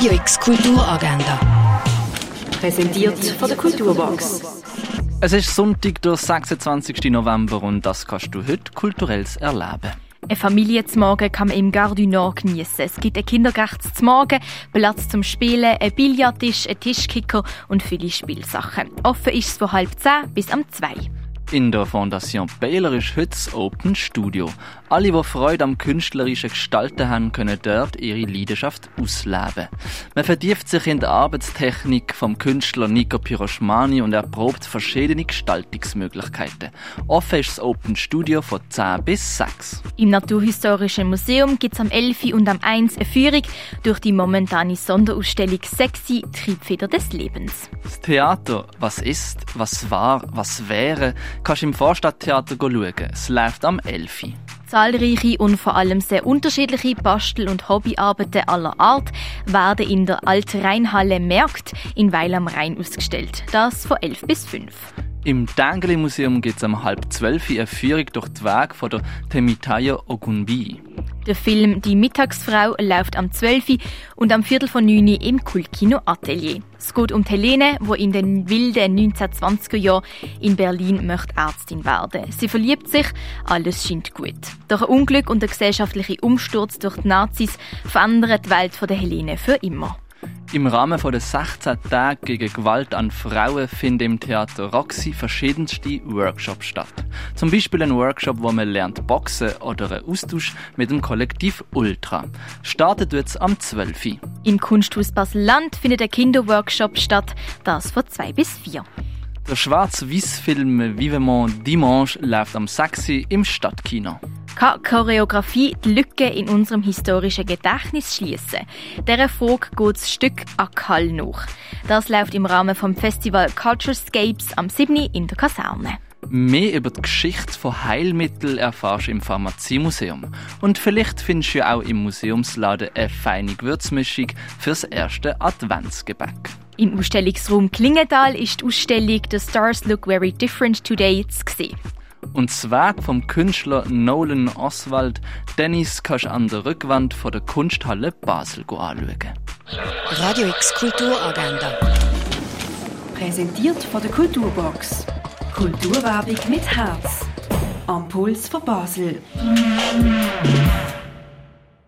Radio X Kulturagenda. Präsentiert von der Kulturbox. Es ist Sonntag, der 26. November und das kannst du heute kulturelles erleben. Eine Familie zum Morgen kann man im Gare du Nord geniessen. Es gibt einen Kindergarten zum Morgen, Platz zum Spielen, einen Billardtisch, einen Tischkicker und viele Spielsachen. Offen ist es von halb zehn bis am zwei. In der Fondation heute das Open Studio. Alle, die Freude am künstlerischen Gestalten haben, können dort ihre Leidenschaft ausleben. Man vertieft sich in der Arbeitstechnik vom Künstler Nico Piroschmani und erprobt verschiedene Gestaltungsmöglichkeiten. Offen ist das Open Studio von 10 bis 6. Im Naturhistorischen Museum gibt es am 11. und am 1 eine Führung durch die momentane Sonderausstellung Sexy Triebfeder des Lebens. Das Theater, was ist, was war, was wäre, kannst du im Vorstadttheater schauen. Es läuft am 11. Zahlreiche und vor allem sehr unterschiedliche Bastel- und Hobbyarbeiten aller Art werden in der Altrheinhalle Märkt in Weil am Rhein ausgestellt. Das von 11 bis 5. Im Dengeli Museum gibt es um halb zwölf eine Führung durch die Wege von der Temitayo Ogunbi. Der Film Die Mittagsfrau läuft am 12. und am Viertel von 9 im Kultkino Atelier. Es geht um Helene, die in den wilden 1920er Jahren in Berlin möchte Ärztin werden. Sie verliebt sich, alles scheint gut. Doch ein Unglück und der gesellschaftliche Umsturz durch die Nazis verändern die Welt von der Helene für immer. Im Rahmen von der 16 Tage gegen Gewalt an Frauen finden im Theater Roxy verschiedenste Workshops statt. Zum Beispiel ein Workshop, wo man lernt boxen oder einen Austausch mit dem Kollektiv Ultra. Startet wird am 12. Im Kunsthaus Basel-Land findet ein Kinderworkshop statt, das von 2 bis 4. Der Schwarz-Weiß-Film Vivement Dimanche läuft am 6. im Stadtkino. Kann Choreografie die Lücke in unserem historischen Gedächtnis schließen? Dieser Frage geht das Stück Akal nach. Das läuft im Rahmen vom Festival Culturescapes am 7. in der Kaserne. Mehr über die Geschichte von Heilmitteln erfährst du im Pharmaziemuseum. Und vielleicht findest du ja auch im Museumsladen eine feine Gewürzmischung fürs erste Adventsgebäck. Im Ausstellungsraum Klingenthal ist die Ausstellung The Stars Look Very Different Today zu sehen. Und das Werk vom Künstler Nolan Oswald Dennis kannst du an der Rückwand von der Kunsthalle Basel anschauen. Radio X Kulturagenda. Präsentiert von der Kulturbox. Kulturwerbung mit Herz. Am Puls von Basel.